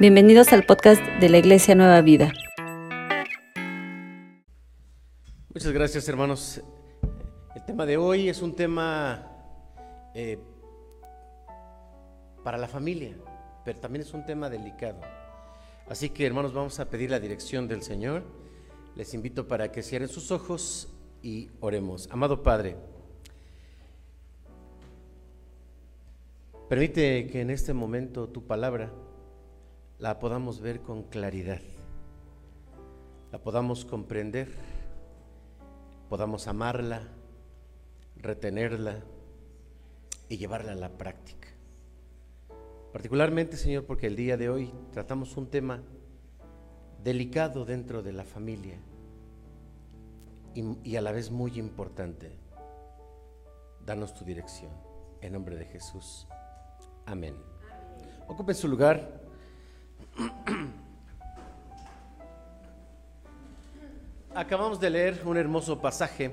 Bienvenidos al podcast de la Iglesia Nueva Vida. Muchas gracias hermanos. El tema de hoy es un tema eh, para la familia, pero también es un tema delicado. Así que hermanos vamos a pedir la dirección del Señor. Les invito para que cierren sus ojos y oremos. Amado Padre, permite que en este momento tu palabra la podamos ver con claridad, la podamos comprender, podamos amarla, retenerla y llevarla a la práctica. Particularmente, Señor, porque el día de hoy tratamos un tema delicado dentro de la familia y, a la vez muy importante. Danos tu dirección. En nombre de Jesús. Amén. Ocupen su lugar. Acabamos de leer un hermoso pasaje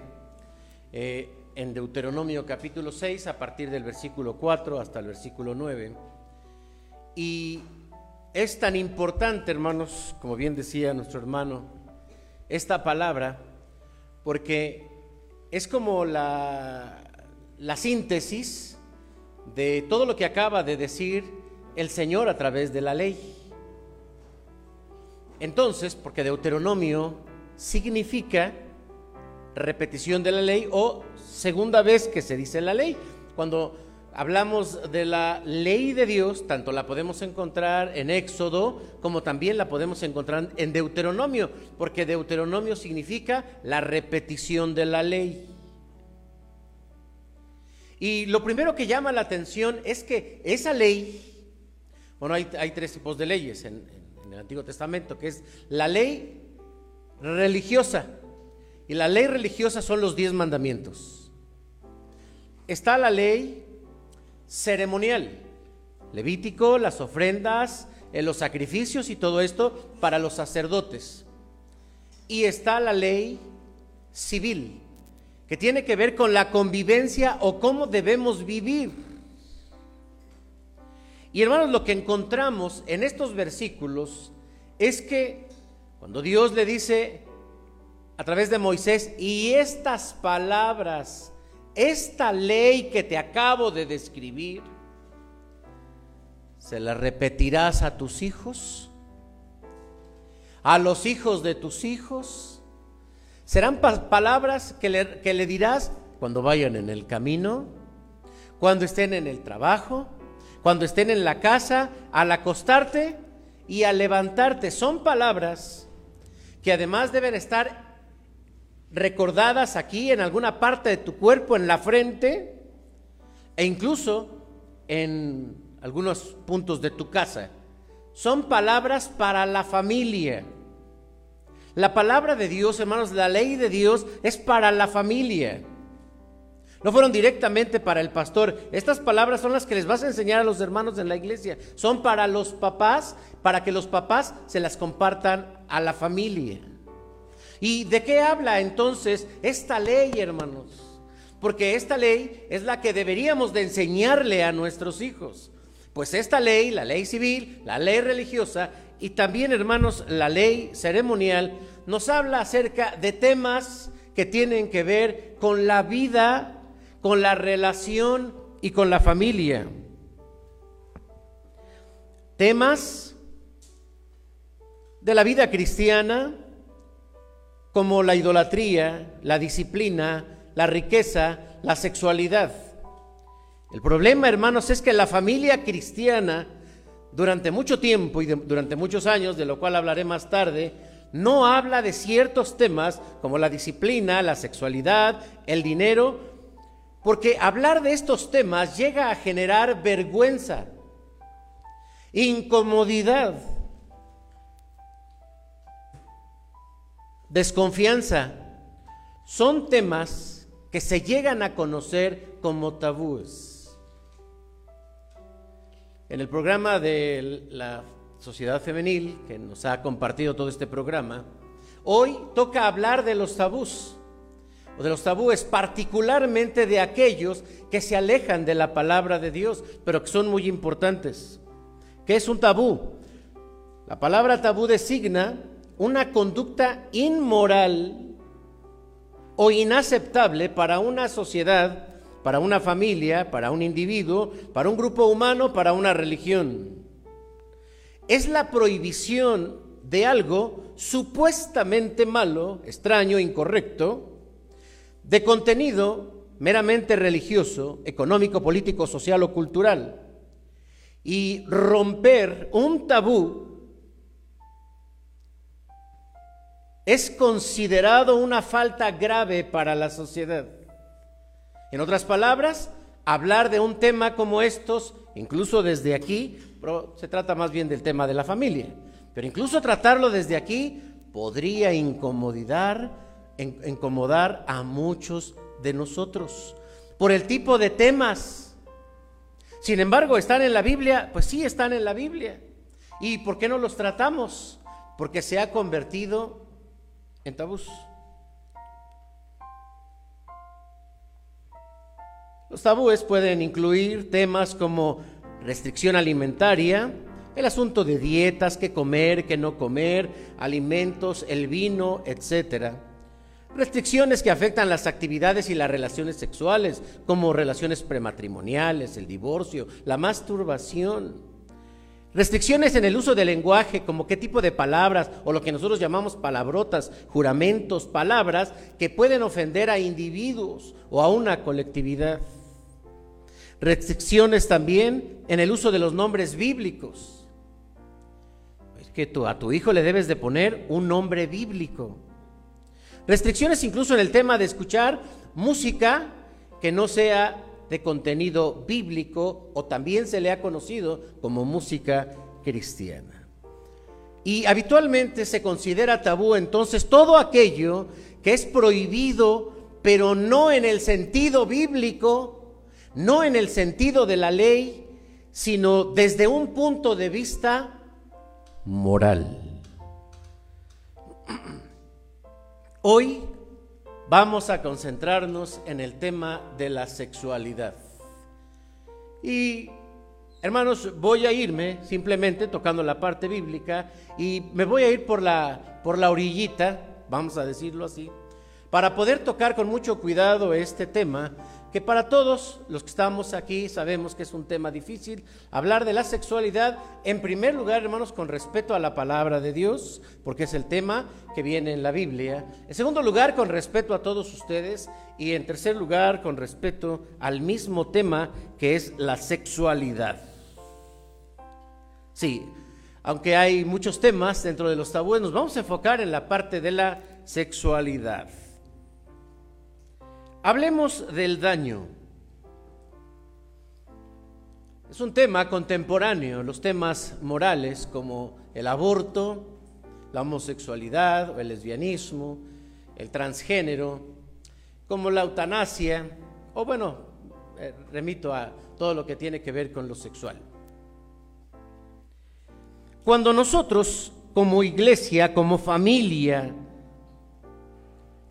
eh, en Deuteronomio capítulo 6 a partir del versículo 4 hasta el versículo 9. Y es tan importante, hermanos, como bien decía nuestro hermano, esta palabra, porque es como la, la síntesis de todo lo que acaba de decir el Señor a través de la ley. Entonces, porque Deuteronomio significa repetición de la ley o segunda vez que se dice la ley. Cuando hablamos de la ley de Dios, tanto la podemos encontrar en Éxodo como también la podemos encontrar en Deuteronomio, porque Deuteronomio significa la repetición de la ley. Y lo primero que llama la atención es que esa ley, bueno, hay, tres tipos de leyes en Antiguo Testamento, que es la ley religiosa. Y la ley religiosa son los diez mandamientos. Está la ley ceremonial, Levítico, las ofrendas, eh, los sacrificios y todo esto para los sacerdotes. Y está la ley civil, que tiene que ver con la convivencia o cómo debemos vivir. Y hermanos, lo que encontramos en estos versículos es que cuando Dios le dice a través de Moisés, y estas palabras, esta ley que te acabo de describir, ¿se la repetirás a tus hijos? ¿A los hijos de tus hijos? ¿Serán palabras que le, que le dirás cuando vayan en el camino? ¿Cuando estén en el trabajo? Cuando estén en la casa, al acostarte y al levantarte. Son palabras que además deben estar recordadas aquí en alguna parte de tu cuerpo, en la frente e incluso en algunos puntos de tu casa. Son palabras para la familia. La palabra de Dios, hermanos, la ley de Dios es para la familia. No fueron directamente para el pastor. Estas palabras son las que les vas a enseñar a los hermanos en la iglesia. Son para los papás, para que los papás se las compartan a la familia. ¿Y de qué habla entonces esta ley, hermanos? Porque esta ley es la que deberíamos de enseñarle a nuestros hijos. Pues esta ley, la ley civil, la ley religiosa y también, hermanos, la ley ceremonial, nos habla acerca de temas que tienen que ver con la vida con la relación y con la familia. Temas de la vida cristiana como la idolatría, la disciplina, la riqueza, la sexualidad. El problema, hermanos, es que la familia cristiana durante mucho tiempo y durante muchos años, de lo cual hablaré más tarde, no habla de ciertos temas como la disciplina, la sexualidad, el dinero porque hablar de estos temas llega a generar vergüenza, incomodidad, desconfianza. Son temas que se llegan a conocer como tabúes. En el programa de la Sociedad Femenil, que nos ha compartido todo este programa, hoy toca hablar de los tabús o de los tabúes, particularmente de aquellos que se alejan de la palabra de Dios, pero que son muy importantes. ¿Qué es un tabú? La palabra tabú designa una conducta inmoral o inaceptable para una sociedad, para una familia, para un individuo, para un grupo humano, para una religión. Es la prohibición de algo supuestamente malo, extraño, incorrecto, de contenido meramente religioso, económico, político, social o cultural. Y romper un tabú es considerado una falta grave para la sociedad. En otras palabras, hablar de un tema como estos, incluso desde aquí, se trata más bien del tema de la familia, pero incluso tratarlo desde aquí podría incomodar, incomodar a muchos de nosotros por el tipo de temas. Sin embargo, ¿están en la Biblia? Pues sí, están en la Biblia. ¿Y por qué no los tratamos? Porque se ha convertido en tabús. Los tabúes pueden incluir temas como restricción alimentaria, el asunto de dietas, qué comer, qué no comer, alimentos, el vino, etcétera. Restricciones que afectan las actividades y las relaciones sexuales, como relaciones prematrimoniales, el divorcio, la masturbación. Restricciones en el uso del lenguaje, como qué tipo de palabras o lo que nosotros llamamos palabrotas, juramentos, palabras que pueden ofender a individuos o a una colectividad. Restricciones también en el uso de los nombres bíblicos. Es que tú, a tu hijo le debes de poner un nombre bíblico. Restricciones incluso en el tema de escuchar música que no sea de contenido bíblico o también se le ha conocido como música cristiana. Y habitualmente se considera tabú entonces todo aquello que es prohibido, pero no en el sentido bíblico, no en el sentido de la ley, sino desde un punto de vista moral. Hoy vamos a concentrarnos en el tema de la sexualidad. Y hermanos, voy a irme simplemente tocando la parte bíblica y me voy a ir por la, por la orillita, vamos a decirlo así, para poder tocar con mucho cuidado este tema que para todos los que estamos aquí sabemos que es un tema difícil, hablar de la sexualidad, en primer lugar, hermanos, con respeto a la palabra de Dios, porque es el tema que viene en la Biblia. En segundo lugar, con respeto a todos ustedes. Y en tercer lugar, con respeto al mismo tema que es la sexualidad. Sí, aunque hay muchos temas dentro de los tabúes, nos vamos a enfocar en la parte de la sexualidad. Hablemos del daño. Es un tema contemporáneo, los temas morales como el aborto, la homosexualidad o el lesbianismo, el transgénero, como la eutanasia, o bueno, eh, remito a todo lo que tiene que ver con lo sexual. Cuando nosotros como iglesia, como familia,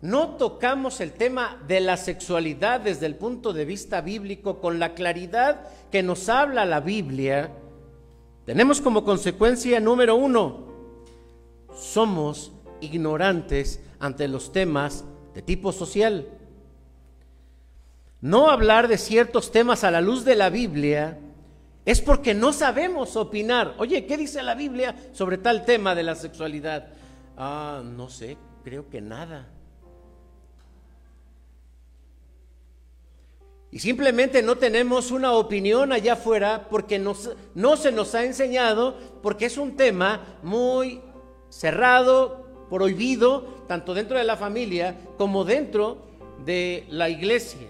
no tocamos el tema de la sexualidad desde el punto de vista bíblico con la claridad que nos habla la Biblia, tenemos como consecuencia número uno, somos ignorantes ante los temas de tipo social. No hablar de ciertos temas a la luz de la Biblia es porque no sabemos opinar. Oye, ¿qué dice la Biblia sobre tal tema de la sexualidad? Ah, no sé, creo que nada. Y simplemente no tenemos una opinión allá afuera porque no se nos ha enseñado, porque es un tema muy cerrado, prohibido, tanto dentro de la familia como dentro de la iglesia.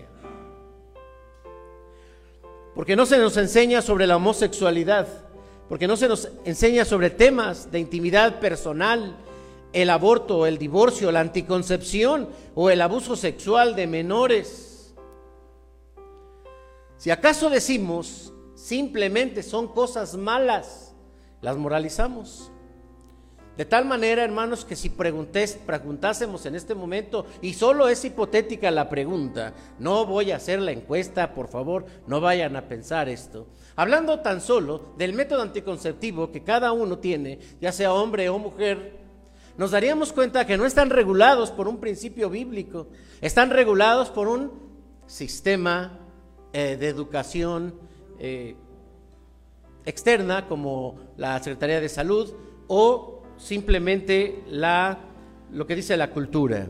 Porque no se nos enseña sobre la homosexualidad, porque no se nos enseña sobre temas de intimidad personal, el aborto, el divorcio, la anticoncepción o el abuso sexual de menores. Si acaso decimos simplemente son cosas malas, las moralizamos. De tal manera, hermanos, que si preguntásemos en este momento, y solo es hipotética la pregunta, no voy a hacer la encuesta, por favor, no vayan a pensar esto. Hablando tan solo del método anticonceptivo que cada uno tiene, ya sea hombre o mujer, nos daríamos cuenta que no están regulados por un principio bíblico, están regulados por un sistema eh, de educación eh, externa como la Secretaría de Salud o simplemente la, lo que dice la cultura.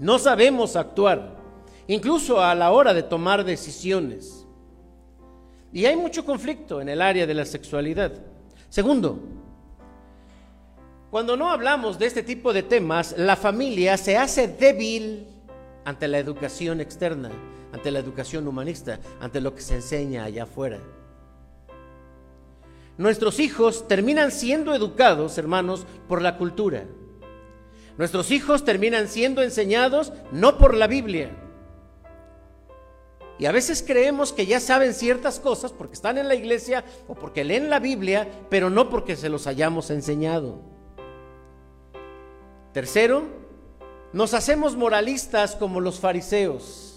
No sabemos actuar, incluso a la hora de tomar decisiones. Y hay mucho conflicto en el área de la sexualidad. Segundo, cuando no hablamos de este tipo de temas, la familia se hace débil ante la educación externa, ante la educación humanista, ante lo que se enseña allá afuera. Nuestros hijos terminan siendo educados, hermanos, por la cultura. Nuestros hijos terminan siendo enseñados no por la Biblia. Y a veces creemos que ya saben ciertas cosas porque están en la iglesia o porque leen la Biblia, pero no porque se los hayamos enseñado. Tercero, nos hacemos moralistas como los fariseos.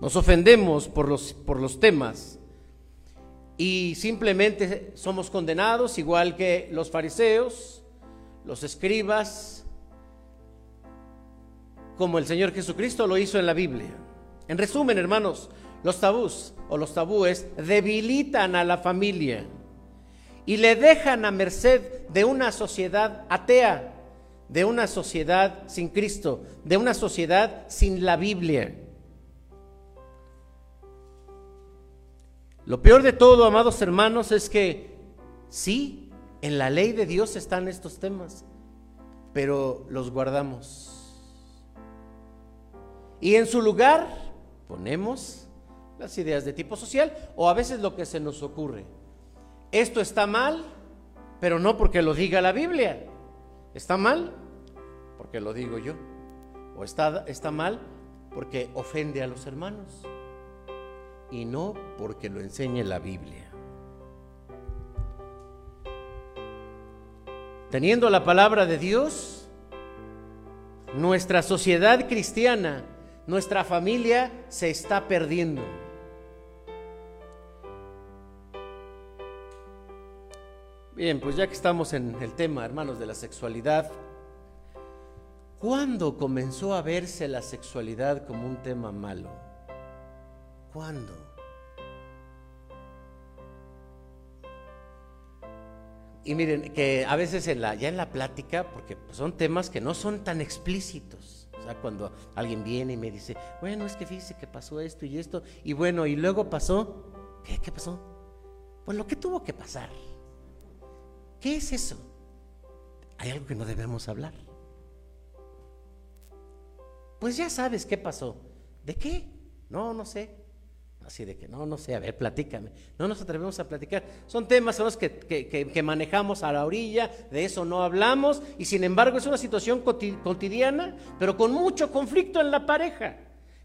Nos ofendemos por los, por los temas y simplemente somos condenados igual que los fariseos, los escribas, como el Señor Jesucristo lo hizo en la Biblia. En resumen, hermanos, los tabús o los tabúes debilitan a la familia y le dejan a merced de una sociedad atea, de una sociedad sin Cristo, de una sociedad sin la Biblia. Lo peor de todo, amados hermanos, es que sí, en la ley de Dios están estos temas, pero los guardamos. Y en su lugar ponemos las ideas de tipo social o a veces lo que se nos ocurre. Esto está mal, pero no porque lo diga la Biblia. Está mal porque lo digo yo. O está, está mal porque ofende a los hermanos y no porque lo enseñe la Biblia. Teniendo la palabra de Dios, nuestra sociedad cristiana, nuestra familia se está perdiendo. Bien, pues ya que estamos en el tema, hermanos, de la sexualidad, ¿cuándo comenzó a verse la sexualidad como un tema malo? ¿Cuándo? Y miren, que a veces ya en la plática, porque son temas que no son tan explícitos. O sea, cuando alguien viene y me dice, bueno, es que fíjese que pasó esto y esto, y bueno, y luego pasó, ¿qué, qué pasó? Pues lo que tuvo que pasar. ¿Qué es eso? Hay algo que no debemos hablar. Pues ya sabes qué pasó. ¿De qué? No, no sé. Así de que no, no sé, a ver, platícame. No nos atrevemos a platicar. Son temas son los que, que, manejamos a la orilla, de eso no hablamos, y sin embargo es una situación cotidiana, pero con mucho conflicto en la pareja.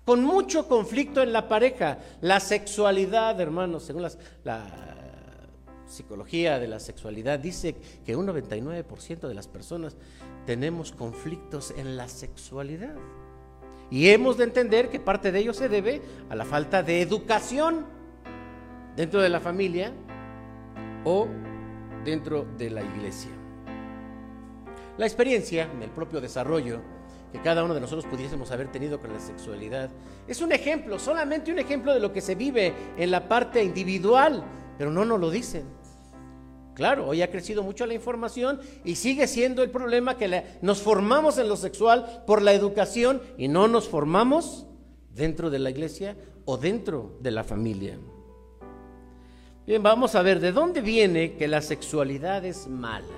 Con mucho conflicto en la pareja. La sexualidad, hermanos, según la psicología de la sexualidad, dice que un 99% de las personas tenemos conflictos en la sexualidad. Y hemos de entender que parte de ello se debe a la falta de educación dentro de la familia o dentro de la iglesia. La experiencia, el propio desarrollo que cada uno de nosotros pudiésemos haber tenido con la sexualidad, es un ejemplo, solamente un ejemplo de lo que se vive en la parte individual, pero no nos lo dicen. Claro, hoy ha crecido mucho la información y sigue siendo el problema que nos formamos en lo sexual por la educación y no nos formamos dentro de la iglesia o dentro de la familia. Bien, vamos a ver de dónde viene que la sexualidad es mala.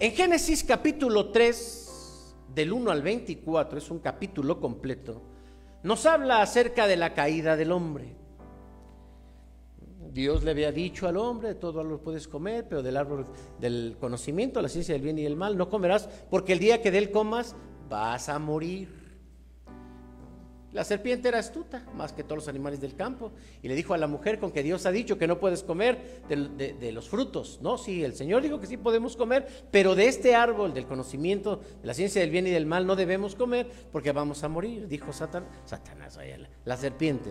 En Génesis capítulo 3, del 1 al 24, es un capítulo completo, nos habla acerca de la caída del hombre. Dios le había dicho al hombre, todo árbol puedes comer, pero del árbol del conocimiento, la ciencia del bien y del mal, no comerás, porque el día que de él comas vas a morir. La serpiente era astuta, más que todos los animales del campo, y le dijo a la mujer con que Dios ha dicho que no puedes comer de, de, los frutos. No, sí, el Señor dijo que sí podemos comer, pero de este árbol del conocimiento, de la ciencia del bien y del mal, no debemos comer porque vamos a morir, dijo Satan, Satanás, la serpiente.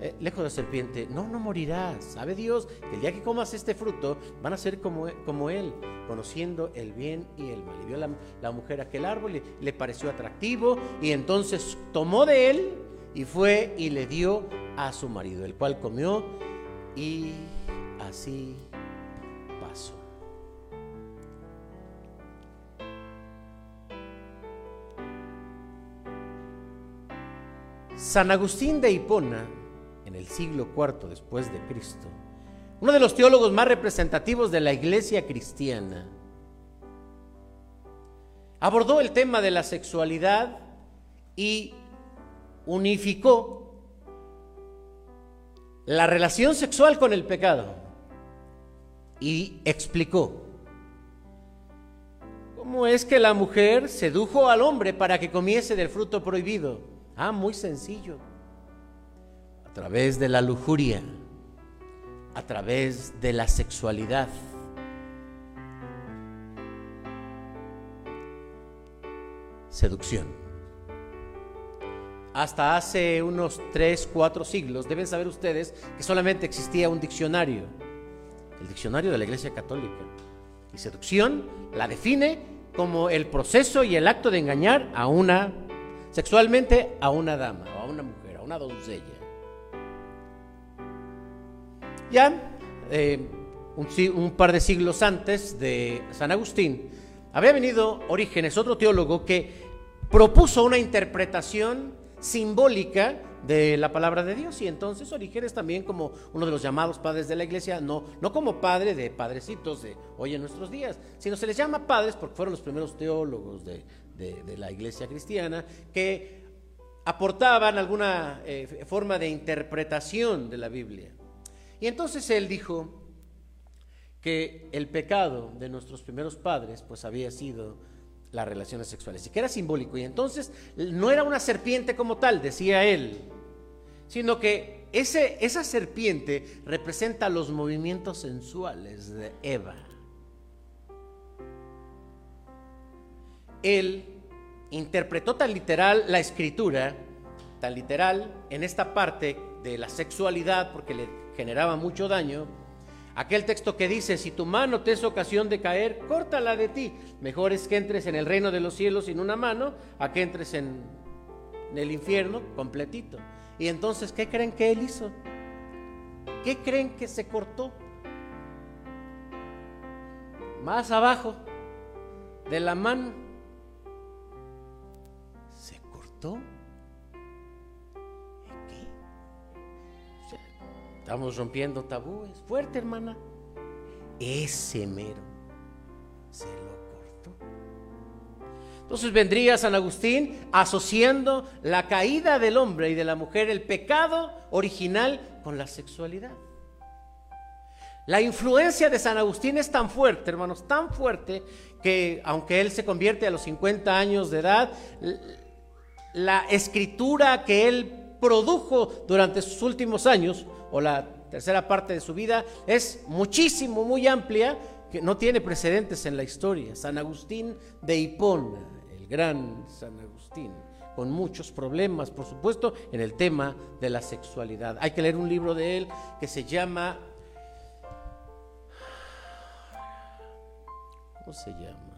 Eh, lejos de la serpiente, no, no morirás. Sabe Dios que el día que comas este fruto van a ser como, como Él, conociendo el bien y el mal. Y vio la, la mujer aquel árbol y le pareció atractivo y entonces tomó de él y fue y le dio a su marido, el cual comió y así pasó. San Agustín de Hipona en el siglo IV después de Cristo, uno de los teólogos más representativos de la iglesia cristiana, abordó el tema de la sexualidad y unificó la relación sexual con el pecado y explicó cómo es que la mujer sedujo al hombre para que comiese del fruto prohibido. Ah, muy sencillo a través de la lujuria, a través de la sexualidad. Seducción. Hasta hace unos 3, 4 siglos, deben saber ustedes que solamente existía un diccionario, el diccionario de la Iglesia Católica. Y seducción la define como el proceso y el acto de engañar a una, sexualmente a una dama, o a una mujer, a una doncella. Ya eh, un, par de siglos antes de San Agustín, había venido Orígenes, otro teólogo, que propuso una interpretación simbólica de la palabra de Dios. Y entonces Orígenes también como uno de los llamados padres de la iglesia, no, no como padre de padrecitos de hoy en nuestros días, sino se les llama padres porque fueron los primeros teólogos de, la iglesia cristiana que aportaban alguna eh, forma de interpretación de la Biblia. Y entonces él dijo que el pecado de nuestros primeros padres pues había sido las relaciones sexuales y que era simbólico. Y entonces no era una serpiente como tal, decía él, sino que ese, esa serpiente representa los movimientos sensuales de Eva. Él interpretó tan literal la escritura, tan literal en esta parte de la sexualidad, porque le generaba mucho daño. Aquel texto que dice, si tu mano te es ocasión de caer, córtala de ti. Mejor es que entres en el reino de los cielos sin una mano, a que entres en, el infierno completito. Y entonces, ¿qué creen que él hizo? ¿Qué creen que se cortó? Más abajo de la mano. Se cortó Estamos rompiendo tabúes. Fuerte, hermana. Ese mero se lo cortó. Entonces vendría San Agustín asociando la caída del hombre y de la mujer, el pecado original, con la sexualidad. La influencia de San Agustín es tan fuerte, hermanos, tan fuerte, que aunque él se convierte a los 50 años de edad, la escritura que él produjo durante sus últimos años o la tercera parte de su vida es muchísimo, muy amplia, que no tiene precedentes en la historia. San Agustín de Hipona, el gran San Agustín, con muchos problemas, por supuesto, en el tema de la sexualidad. Hay que leer un libro de él que se llama... ¿Cómo se llama?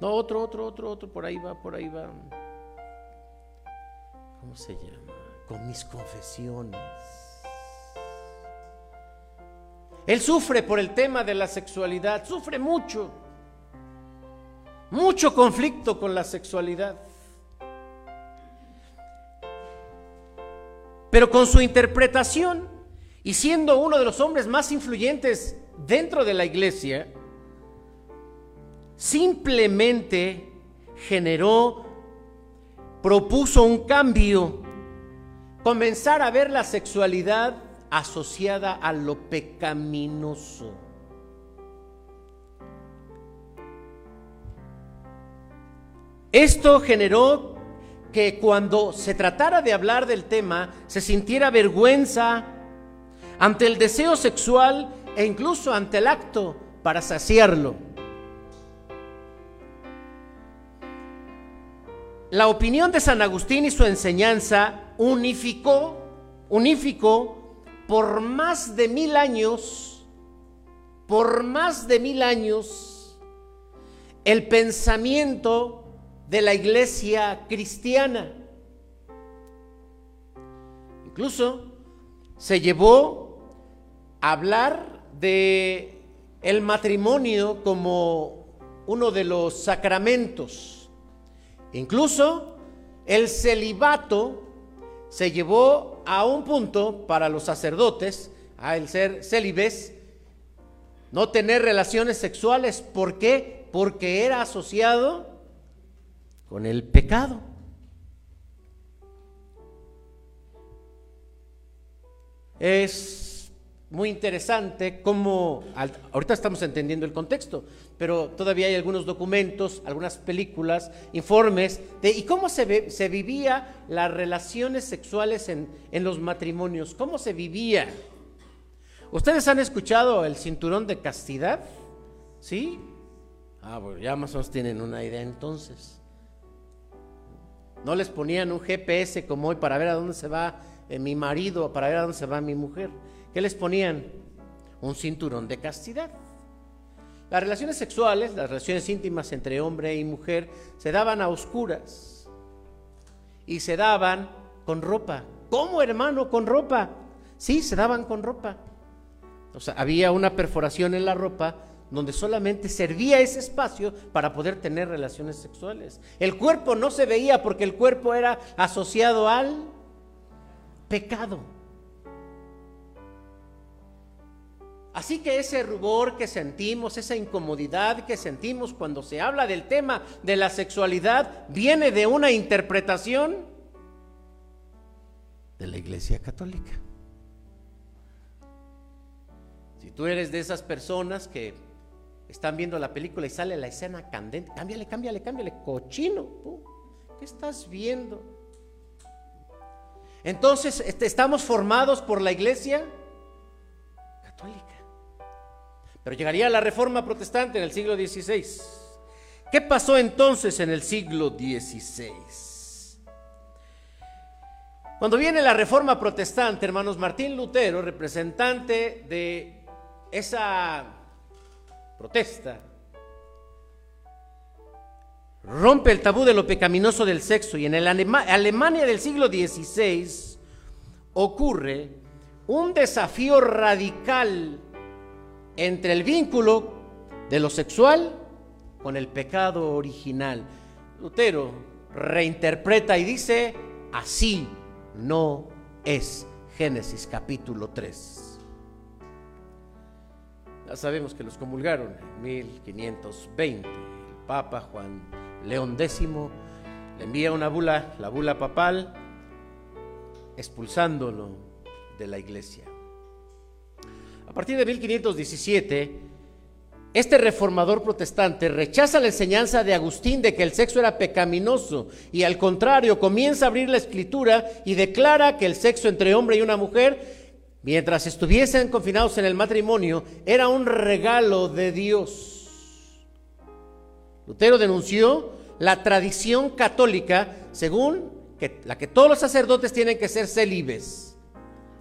No, otro, otro, otro, otro, por ahí va, por ahí va. ¿Cómo se llama? Con mis confesiones. Él sufre por el tema de la sexualidad, sufre mucho, mucho conflicto con la sexualidad. Pero con su interpretación y siendo uno de los hombres más influyentes dentro de la iglesia, simplemente generó, propuso un cambio, comenzar a ver la sexualidad asociada a lo pecaminoso. Esto generó que cuando se tratara de hablar del tema se sintiera vergüenza ante el deseo sexual e incluso ante el acto para saciarlo. La opinión de San Agustín y su enseñanza unificó, unificó por más de mil años, por más de mil años, el pensamiento de la iglesia cristiana. Incluso se llevó a hablar de el matrimonio como uno de los sacramentos. Incluso el celibato se llevó a un punto para los sacerdotes, a el ser célibes, no tener relaciones sexuales. ¿Por qué? Porque era asociado con el pecado. Es muy interesante cómo, ahorita estamos entendiendo el contexto, pero todavía hay algunos documentos, algunas películas, informes de y cómo se, se vivía las relaciones sexuales en, en los matrimonios, cómo se vivía. ¿Ustedes han escuchado el cinturón de castidad? ¿Sí? Ah, bueno, ya más o menos tienen una idea entonces. No les ponían un GPS como hoy para ver a dónde se va eh, mi marido, para ver a dónde se va mi mujer. ¿Qué les ponían? Un cinturón de castidad. Las relaciones sexuales, las relaciones íntimas entre hombre y mujer, se daban a oscuras y se daban con ropa. ¿Cómo, hermano, con ropa? Sí, se daban con ropa. O sea, había una perforación en la ropa donde solamente servía ese espacio para poder tener relaciones sexuales. El cuerpo no se veía porque el cuerpo era asociado al pecado. Así que ese rubor que sentimos, esa incomodidad que sentimos cuando se habla del tema de la sexualidad, viene de una interpretación de la Iglesia Católica. Si tú eres de esas personas que están viendo la película y sale la escena candente. Cámbiale, cámbiale, cámbiale. Cochino. ¿Qué estás viendo? Entonces, este, estamos formados por la iglesia católica. Pero llegaría la reforma protestante en el siglo XVI. ¿Qué pasó entonces en el siglo XVI? Cuando viene la reforma protestante, hermanos, Martín Lutero, representante de esa protesta, rompe el tabú de lo pecaminoso del sexo y en Alemania del siglo XVI ocurre un desafío radical entre el vínculo de lo sexual con el pecado original. Lutero reinterpreta y dice, así no es Génesis capítulo 3. Ya sabemos que los comulgaron en 1520. El Papa Juan León X le envía una bula, la bula papal, expulsándolo de la iglesia. A partir de 1517, este reformador protestante rechaza la enseñanza de Agustín de que el sexo era pecaminoso y al contrario comienza a abrir la escritura y declara que el sexo entre hombre y una mujer mientras estuviesen confinados en el matrimonio, era un regalo de Dios. Lutero denunció la tradición católica según la que todos los sacerdotes tienen que ser célibes,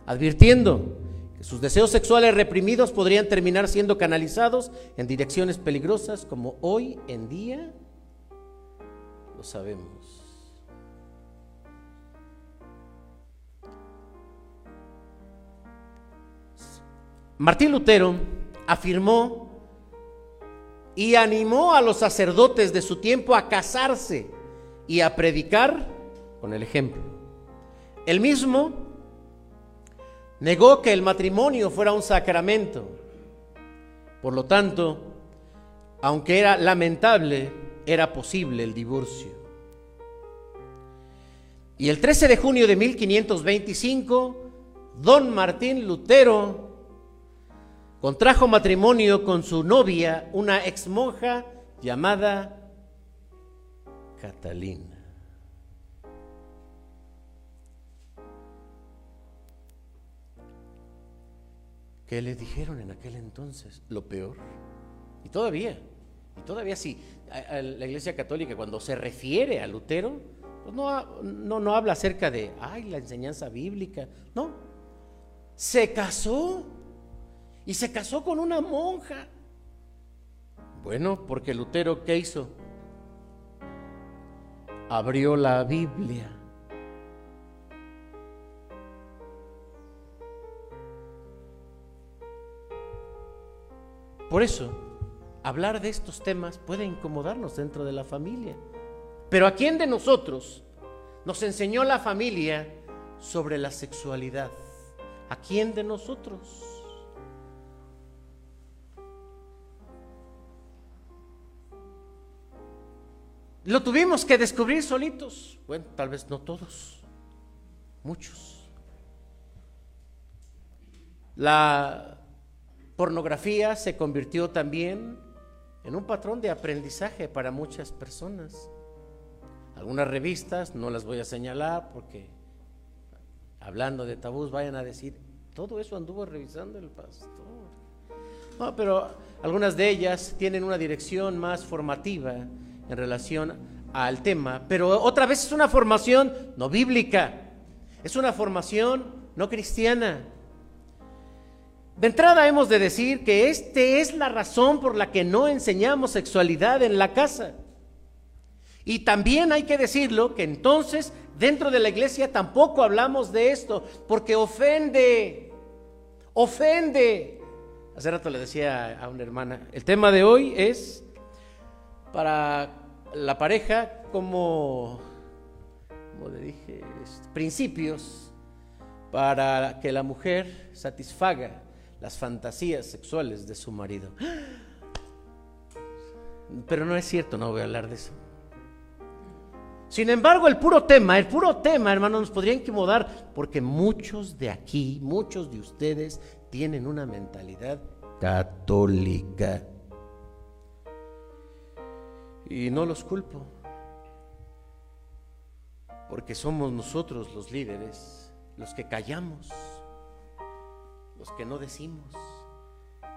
advirtiendo que sus deseos sexuales reprimidos podrían terminar siendo canalizados en direcciones peligrosas como hoy en día lo sabemos. Martín Lutero afirmó y animó a los sacerdotes de su tiempo a casarse y a predicar con el ejemplo. Él mismo negó que el matrimonio fuera un sacramento. Por lo tanto, aunque era lamentable, era posible el divorcio. Y el 13 de junio de 1525, don Martín Lutero Contrajo matrimonio con su novia, una ex monja llamada Catalina. ¿Qué le dijeron en aquel entonces? Lo peor. Y todavía, y todavía sí, la Iglesia Católica cuando se refiere a Lutero, pues no, no, no habla acerca de, ay, la enseñanza bíblica, no. Se casó y se casó con una monja. Bueno, porque Lutero, ¿qué hizo? Abrió la Biblia. Por eso, hablar de estos temas puede incomodarnos dentro de la familia. Pero ¿a quién de nosotros nos enseñó la familia sobre la sexualidad? ¿A quién de nosotros? Lo tuvimos que descubrir solitos. Bueno, tal vez no todos, muchos. La pornografía se convirtió también en un patrón de aprendizaje para muchas personas. Algunas revistas, no las voy a señalar porque hablando de tabús vayan a decir, todo eso anduvo revisando el pastor. No, pero algunas de ellas tienen una dirección más formativa en relación al tema, pero otra vez es una formación no bíblica, es una formación no cristiana. De entrada hemos de decir que esta es la razón por la que no enseñamos sexualidad en la casa. Y también hay que decirlo que entonces dentro de la iglesia tampoco hablamos de esto porque ofende, ofende. Hace rato le decía a una hermana, el tema de hoy es para la pareja como, como le dije, principios para que la mujer satisfaga las fantasías sexuales de su marido. Pero no es cierto, no voy a hablar de eso. Sin embargo, el puro tema, el puro tema, hermano, nos podría incomodar porque muchos de aquí, muchos de ustedes tienen una mentalidad católica. Y no los culpo, porque somos nosotros los líderes, los que callamos, los que no decimos,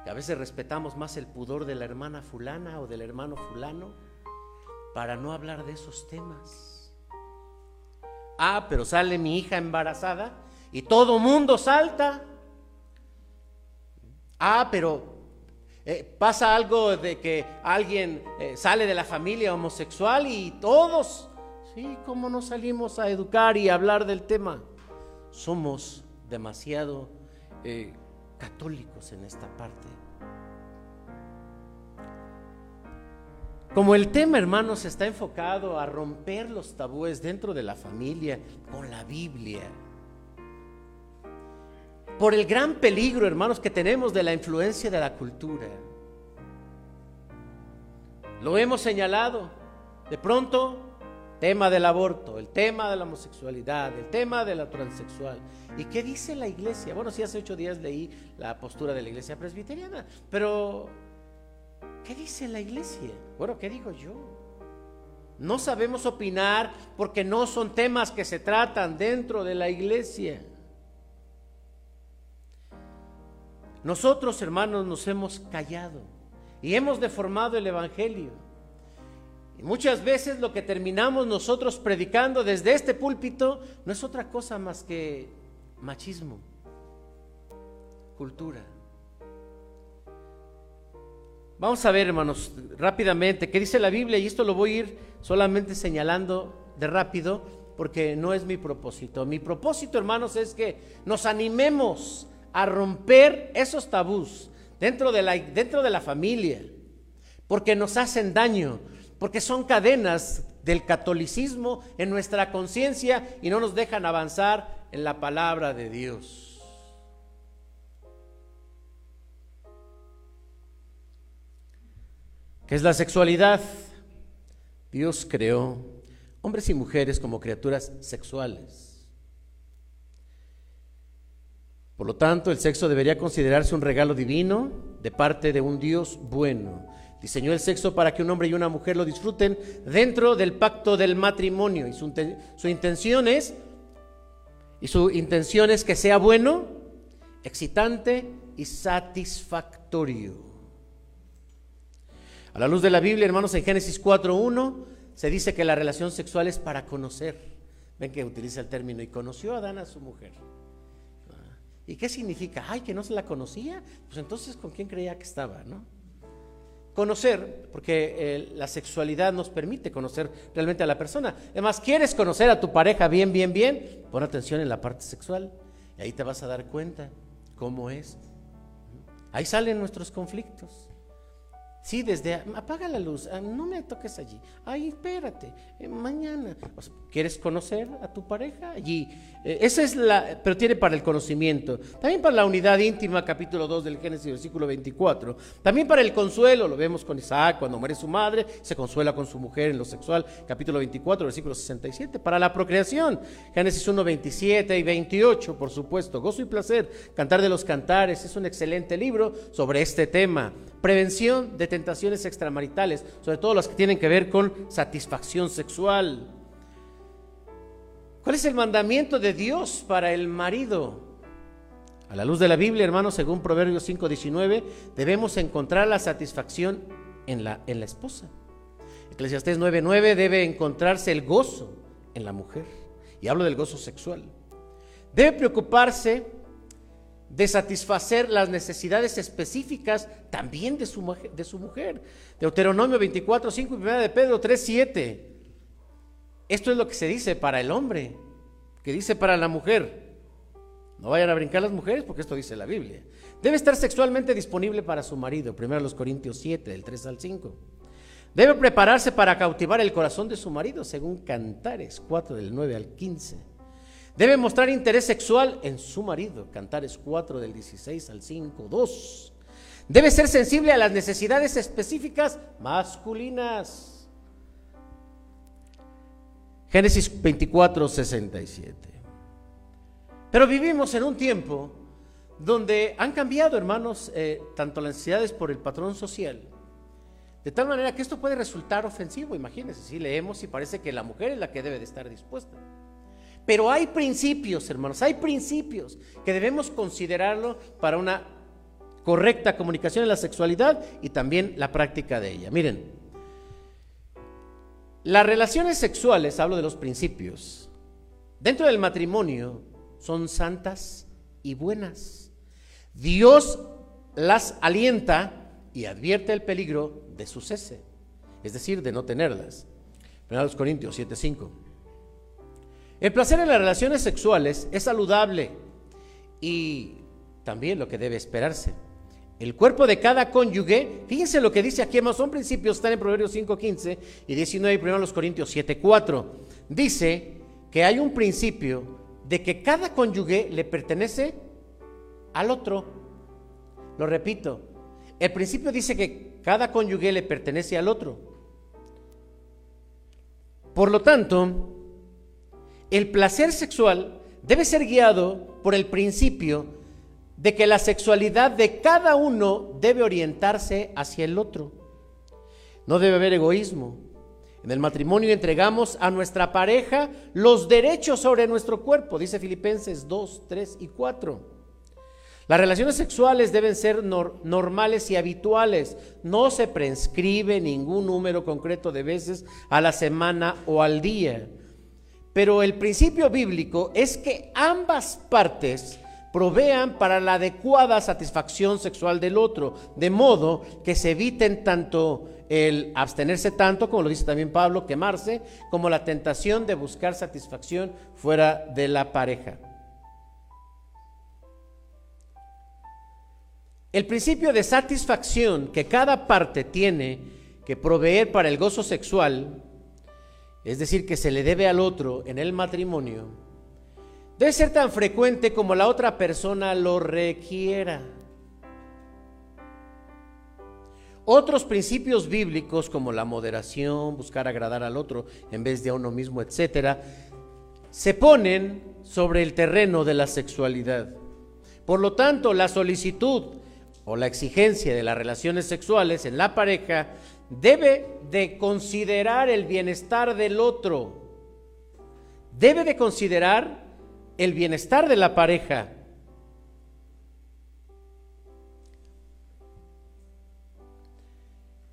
que a veces respetamos más el pudor de la hermana fulana o del hermano fulano para no hablar de esos temas. Ah, pero sale mi hija embarazada y todo mundo salta. Ah, pero eh, pasa algo de que alguien eh, sale de la familia homosexual y todos, sí, ¿cómo no salimos a educar y hablar del tema? Somos demasiado eh, católicos en esta parte. Como el tema, hermanos, está enfocado a romper los tabúes dentro de la familia con la Biblia por el gran peligro, hermanos, que tenemos de la influencia de la cultura. Lo hemos señalado. De pronto, tema del aborto, el tema de la homosexualidad, el tema de la transexual. ¿Y qué dice la iglesia? Bueno, sí, hace ocho días leí la postura de la iglesia presbiteriana, pero ¿qué dice la iglesia? Bueno, ¿qué digo yo? No sabemos opinar porque no son temas que se tratan dentro de la iglesia. Nosotros, hermanos, nos hemos callado y hemos deformado el Evangelio. Muchas veces lo que terminamos nosotros predicando desde este púlpito no es otra cosa más que machismo, cultura. Vamos a ver, hermanos, rápidamente, qué dice la Biblia, y esto lo voy a ir solamente señalando de rápido, porque no es mi propósito. Mi propósito, hermanos, es que nos animemos a romper esos tabús dentro de la, dentro de la familia, porque nos hacen daño, porque son cadenas del catolicismo en nuestra conciencia y no nos dejan avanzar en la palabra de Dios. ¿Qué es la sexualidad? Dios creó hombres y mujeres como criaturas sexuales. Por lo tanto, el sexo debería considerarse un regalo divino de parte de un Dios bueno. Diseñó el sexo para que un hombre y una mujer lo disfruten dentro del pacto del matrimonio. Y su, intención es, su intención es que sea bueno, excitante y satisfactorio. A la luz de la Biblia, hermanos, en Génesis 4.1 se dice que la relación sexual es para conocer. Ven que utiliza el término y conoció a Adán a su mujer. ¿Y qué significa? Ay, que no se la conocía. Pues entonces, ¿con quién creía que estaba? ¿No? Conocer, porque eh, la sexualidad nos permite conocer realmente a la persona. Además, ¿quieres conocer a tu pareja bien, bien, bien? Pon atención en la parte sexual. Y ahí te vas a dar cuenta cómo es. Ahí salen nuestros conflictos. Sí, desde apaga la luz, ah, no me toques allí. Ay, espérate, eh, mañana. ¿Quieres conocer a tu pareja? Allí. Eh, esa es la, pero tiene para el conocimiento. También para la unidad íntima, capítulo 2 del Génesis, versículo 24. También para el consuelo, lo vemos con Isaac, cuando muere su madre, se consuela con su mujer en lo sexual, capítulo 24, versículo 67. Para la procreación, Génesis 1, 27 y 28, por supuesto. Gozo y placer, Cantar de los Cantares, es un excelente libro sobre este tema. Prevención de tentaciones extramaritales, sobre todo las que tienen que ver con satisfacción sexual. ¿Cuál es el mandamiento de Dios para el marido? A la luz de la Biblia, hermanos, según Proverbios 5:19, debemos encontrar la satisfacción en la, en la esposa. Eclesiastés 9:9 debe encontrarse el gozo en la mujer. Y hablo del gozo sexual. Debe preocuparse de satisfacer las necesidades específicas también de su, de mujer. Deuteronomio 24, 5 y 1 de Pedro 3, 7. Esto es lo que se dice para el hombre, que dice para la mujer. No vayan a brincar las mujeres porque esto dice la Biblia. Debe estar sexualmente disponible para su marido, primero los Corintios 7, del 3 al 5. Debe prepararse para cautivar el corazón de su marido, según Cantares 4, del 9 al 15. Debe mostrar interés sexual en su marido. Cantares 4 del 16 al 5, 2. Debe ser sensible a las necesidades específicas masculinas. Génesis 24, 67. Pero vivimos en un tiempo donde han cambiado, hermanos, eh, tanto las necesidades por el patrón social, de tal manera que esto puede resultar ofensivo. Imagínense, si leemos y parece que la mujer es la que debe de estar dispuesta. Pero hay principios, hermanos, hay principios que debemos considerarlo para una correcta comunicación en la sexualidad y también la práctica de ella. Miren, las relaciones sexuales, hablo de los principios, dentro del matrimonio son santas y buenas. Dios las alienta y advierte el peligro de su cese, es decir, de no tenerlas. 1 Corintios 7:5. El placer en las relaciones sexuales es saludable y también lo que debe esperarse. El cuerpo de cada cónyuge, fíjense lo que dice aquí, son principios, están en Proverbios 5.15 y 19, primero los Corintios 7.4. Dice que hay un principio de que cada cónyuge le pertenece al otro. Lo repito, el principio dice que cada cónyuge le pertenece al otro. Por lo tanto, el placer sexual debe ser guiado por el principio de que la sexualidad de cada uno debe orientarse hacia el otro. No debe haber egoísmo. En el matrimonio entregamos a nuestra pareja los derechos sobre nuestro cuerpo, dice Filipenses 2, 3 y 4. Las relaciones sexuales deben ser normales y habituales. No se prescribe ningún número concreto de veces a la semana o al día. Pero el principio bíblico es que ambas partes provean para la adecuada satisfacción sexual del otro, de modo que se eviten tanto el abstenerse tanto, como lo dice también Pablo, quemarse, como la tentación de buscar satisfacción fuera de la pareja. El principio de satisfacción que cada parte tiene que proveer para el gozo sexual es decir, que se le debe al otro en el matrimonio, debe ser tan frecuente como la otra persona lo requiera. Otros principios bíblicos como la moderación, buscar agradar al otro en vez de a uno mismo, etcétera, se ponen sobre el terreno de la sexualidad. Por lo tanto, la solicitud o la exigencia de las relaciones sexuales en la pareja debe de considerar el bienestar del otro, debe de considerar el bienestar de la pareja.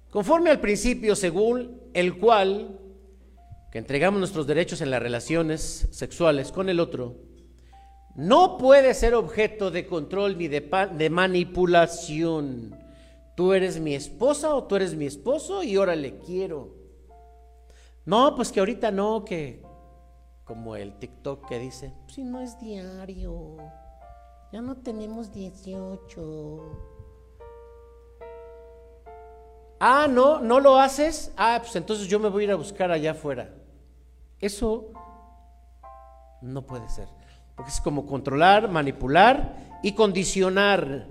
Conforme al principio según el cual que entregamos nuestros derechos en las relaciones sexuales con el otro, no puede ser objeto de control ni de, de manipulación. Tú eres mi esposa o tú eres mi esposo y ahora le quiero. No, pues que ahorita no, que como el TikTok que dice, si no es diario, ya no tenemos 18. Ah, no, no lo haces. Ah, pues entonces yo me voy a ir a buscar allá afuera. Eso no puede ser. Porque es como controlar, manipular y condicionar.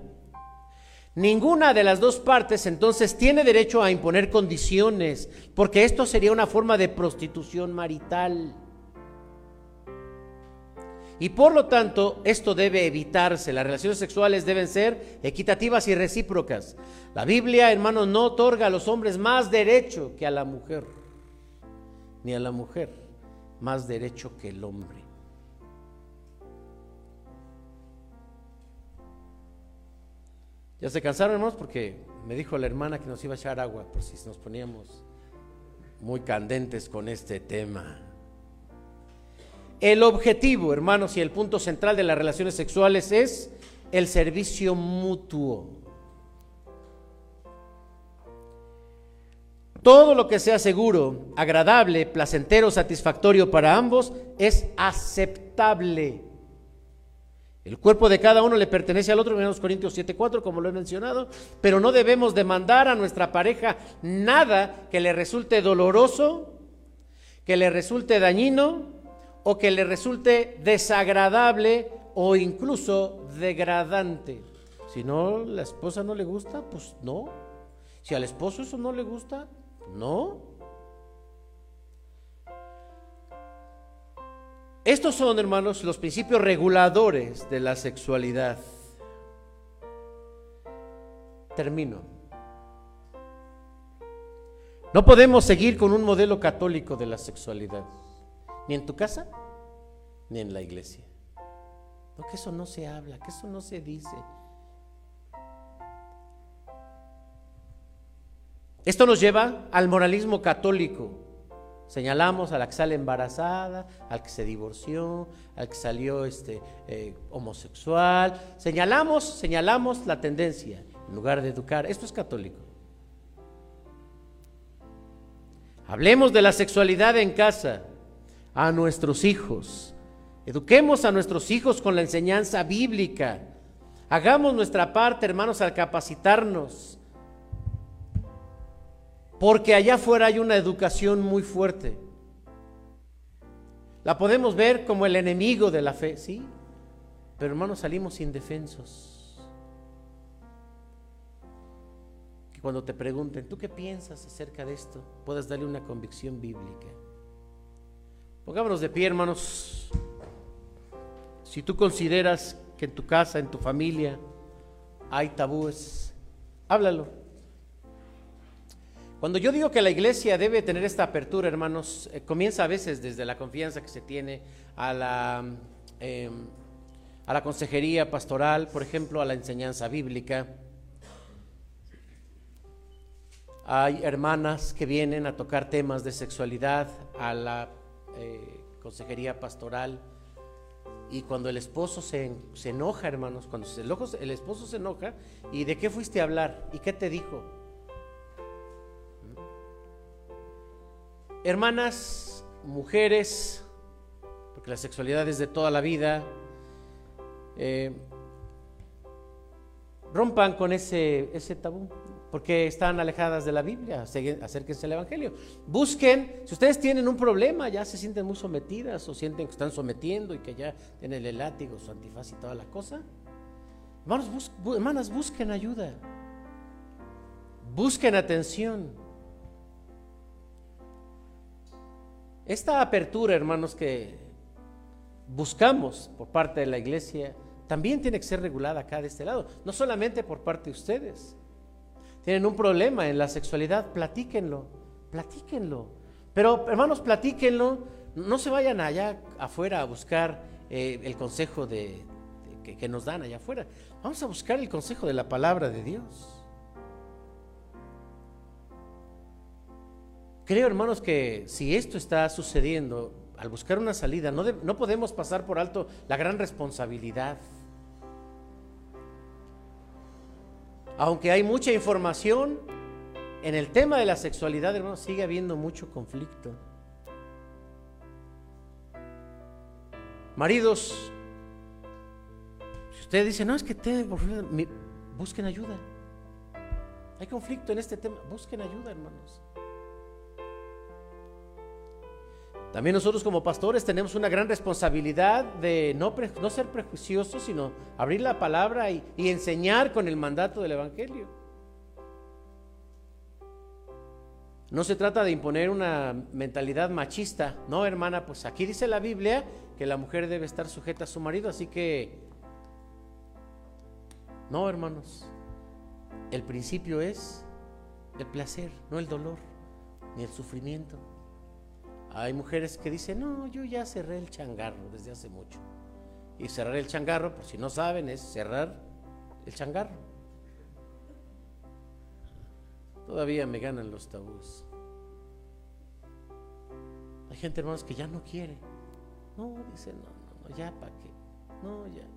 Ninguna de las dos partes entonces tiene derecho a imponer condiciones, porque esto sería una forma de prostitución marital. Y por lo tanto, esto debe evitarse. Las relaciones sexuales deben ser equitativas y recíprocas. La Biblia, hermanos, no otorga a los hombres más derecho que a la mujer, ni a la mujer más derecho que el hombre. Ya se cansaron, hermanos, porque me dijo la hermana que nos iba a echar agua por si nos poníamos muy candentes con este tema. El objetivo, hermanos, y el punto central de las relaciones sexuales es el servicio mutuo. Todo lo que sea seguro, agradable, placentero, satisfactorio para ambos es aceptable. El cuerpo de cada uno le pertenece al otro, en Corintios 7:4, como lo he mencionado, pero no debemos demandar a nuestra pareja nada que le resulte doloroso, que le resulte dañino o que le resulte desagradable o incluso degradante. Si no, la esposa no le gusta, pues no. Si al esposo eso no le gusta, no. Estos son, hermanos, los principios reguladores de la sexualidad. Termino. No podemos seguir con un modelo católico de la sexualidad. Ni en tu casa, ni en la iglesia. Porque eso no se habla, que eso no se dice. Esto nos lleva al moralismo católico. Señalamos a la que sale embarazada, al que se divorció, al que salió este, eh, homosexual. Señalamos, señalamos la tendencia en lugar de educar. Esto es católico. Hablemos de la sexualidad en casa a nuestros hijos. Eduquemos a nuestros hijos con la enseñanza bíblica. Hagamos nuestra parte, hermanos, al capacitarnos. Porque allá afuera hay una educación muy fuerte. La podemos ver como el enemigo de la fe, sí. Pero hermanos, salimos indefensos. Que cuando te pregunten, ¿tú qué piensas acerca de esto? Puedas darle una convicción bíblica. Pongámonos de pie, hermanos. Si tú consideras que en tu casa, en tu familia, hay tabúes, háblalo. Cuando yo digo que la iglesia debe tener esta apertura, hermanos, eh, comienza a veces desde la confianza que se tiene a la, em, a la consejería pastoral, por ejemplo, a la enseñanza bíblica. Hay hermanas que vienen a tocar temas de sexualidad, a la eh, consejería pastoral. Y cuando el esposo se, enoja, hermanos, cuando el, el esposo se enoja, ¿y de qué fuiste a hablar? ¿Y qué te dijo? Hermanas, mujeres, porque la sexualidad es de toda la vida, eh, rompan con ese, ese tabú porque están alejadas de la Biblia, acérquense al Evangelio. Busquen, si ustedes tienen un problema, ya se sienten muy sometidas o sienten que están sometiendo y que ya tienen el látigo, su antifaz y toda la cosa, hermanos, hermanas, busquen ayuda, busquen atención. Esta apertura, hermanos, que buscamos por parte de la iglesia, también tiene que ser regulada acá de este lado, no solamente por parte de ustedes tienen un problema en la sexualidad, platíquenlo, platíquenlo. Pero hermanos, platíquenlo, no se vayan allá afuera a buscar eh, el consejo de, que, nos dan allá afuera. Vamos a buscar el consejo de la palabra de Dios. creo, hermanos, que si esto está sucediendo, al buscar una salida, no, no podemos pasar por alto la gran responsabilidad. Aunque hay mucha información, en el tema de la sexualidad, hermanos, sigue habiendo mucho conflicto. Maridos, si usted dice, no, es que te, busquen ayuda. Hay conflicto en este tema, busquen ayuda, hermanos. También nosotros como pastores tenemos una gran responsabilidad de no, ser prejuiciosos, sino abrir la palabra y, y enseñar con el mandato del Evangelio. No se trata de imponer una mentalidad machista. No, hermana, pues aquí dice la Biblia que la mujer debe estar sujeta a su marido, así que... No, hermanos. El principio es el placer, no el dolor, ni el sufrimiento. Hay mujeres que dicen, no, yo ya cerré el changarro desde hace mucho. Y cerrar el changarro, por si no saben, es cerrar el changarro. Todavía me ganan los tabús. Hay gente, hermanos, que ya no quiere. No, dice, no, no, no, ya, ¿para qué? No, ya.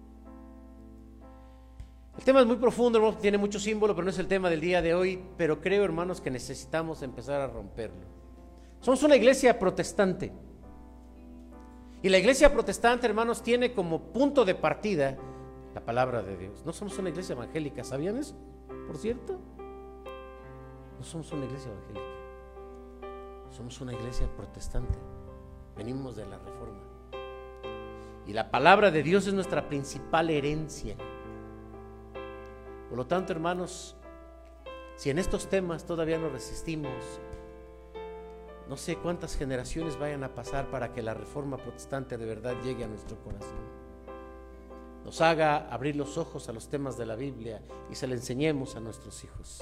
El tema es muy profundo, hermanos, tiene mucho símbolo, pero no es el tema del día de hoy. Pero creo, hermanos, que necesitamos empezar a romperlo. Somos una iglesia protestante. Y la iglesia protestante, hermanos, tiene como punto de partida la palabra de Dios. No somos una iglesia evangélica, ¿sabían eso? Por cierto. No somos una iglesia evangélica. Somos una iglesia protestante. Venimos de la reforma. Y la palabra de Dios es nuestra principal herencia. Por lo tanto, hermanos, si en estos temas todavía nos resistimos, no sé cuántas generaciones vayan a pasar para que la reforma protestante de verdad llegue a nuestro corazón. Nos haga abrir los ojos a los temas de la Biblia y se le enseñemos a nuestros hijos.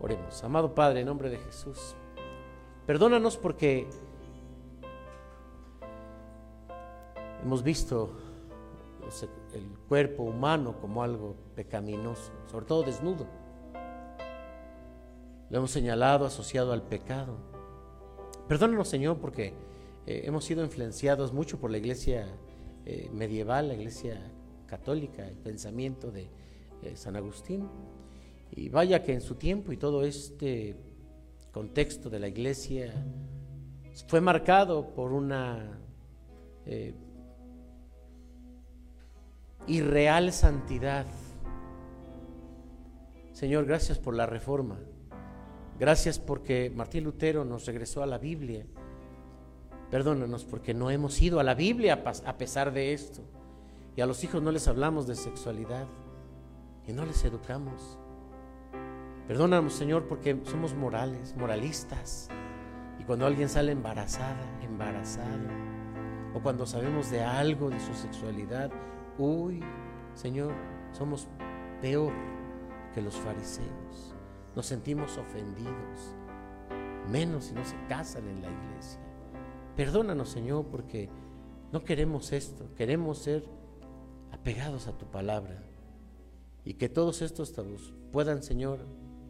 Oremos. Amado Padre, en nombre de Jesús, perdónanos porque hemos visto el cuerpo humano como algo pecaminoso, sobre todo desnudo. Lo hemos señalado asociado al pecado. Perdónanos, Señor, porque eh, hemos sido influenciados mucho por la iglesia eh, medieval, la iglesia católica, el pensamiento de eh, San Agustín. Y vaya que en su tiempo y todo este contexto de la iglesia fue marcado por una irreal santidad. Señor, gracias por la reforma. Gracias porque Martín Lutero nos regresó a la Biblia. Perdónanos porque no hemos ido a la Biblia a pesar de esto. Y a los hijos no les hablamos de sexualidad y no les educamos. Perdónanos, Señor, porque somos morales, moralistas. Y cuando alguien sale embarazada, embarazado, o cuando sabemos de algo de su sexualidad, uy, Señor, somos peor que los fariseos nos sentimos ofendidos, menos si no se casan en la iglesia. Perdónanos, Señor, porque no queremos esto, queremos ser apegados a tu palabra y que todos estos tabús puedan, Señor,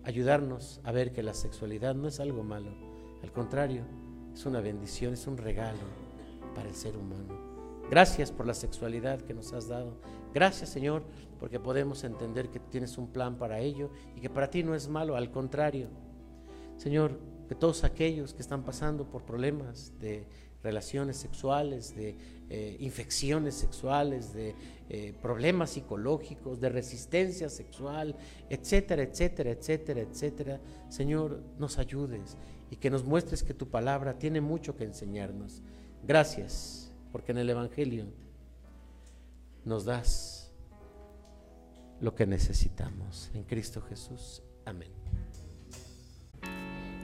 ayudarnos a ver que la sexualidad no es algo malo, al contrario, es una bendición, es un regalo para el ser humano. Gracias por la sexualidad que nos has dado. Gracias, Señor, porque podemos entender que tienes un plan para ello y que para ti no es malo, al contrario. Señor, que todos aquellos que están pasando por problemas de relaciones sexuales, de eh, infecciones sexuales, de eh, problemas psicológicos, de resistencia sexual, etcétera, etcétera, etcétera, etcétera, Señor, nos ayudes y que nos muestres que tu palabra tiene mucho que enseñarnos. Gracias porque en el Evangelio nos das lo que necesitamos. En Cristo Jesús. Amén.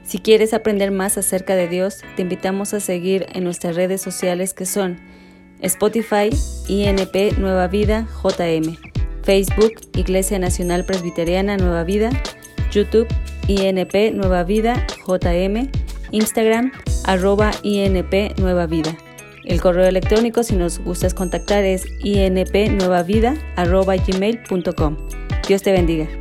Si quieres aprender más acerca de Dios, te invitamos a seguir en nuestras redes sociales que son Spotify, INP Nueva Vida, JM, Facebook, Iglesia Nacional Presbiteriana Nueva Vida, YouTube, INP Nueva Vida, JM, Instagram, arroba INP Nueva Vida. El correo electrónico, si nos gustas contactar, es inpnuevavida.gmail.com. Dios te bendiga.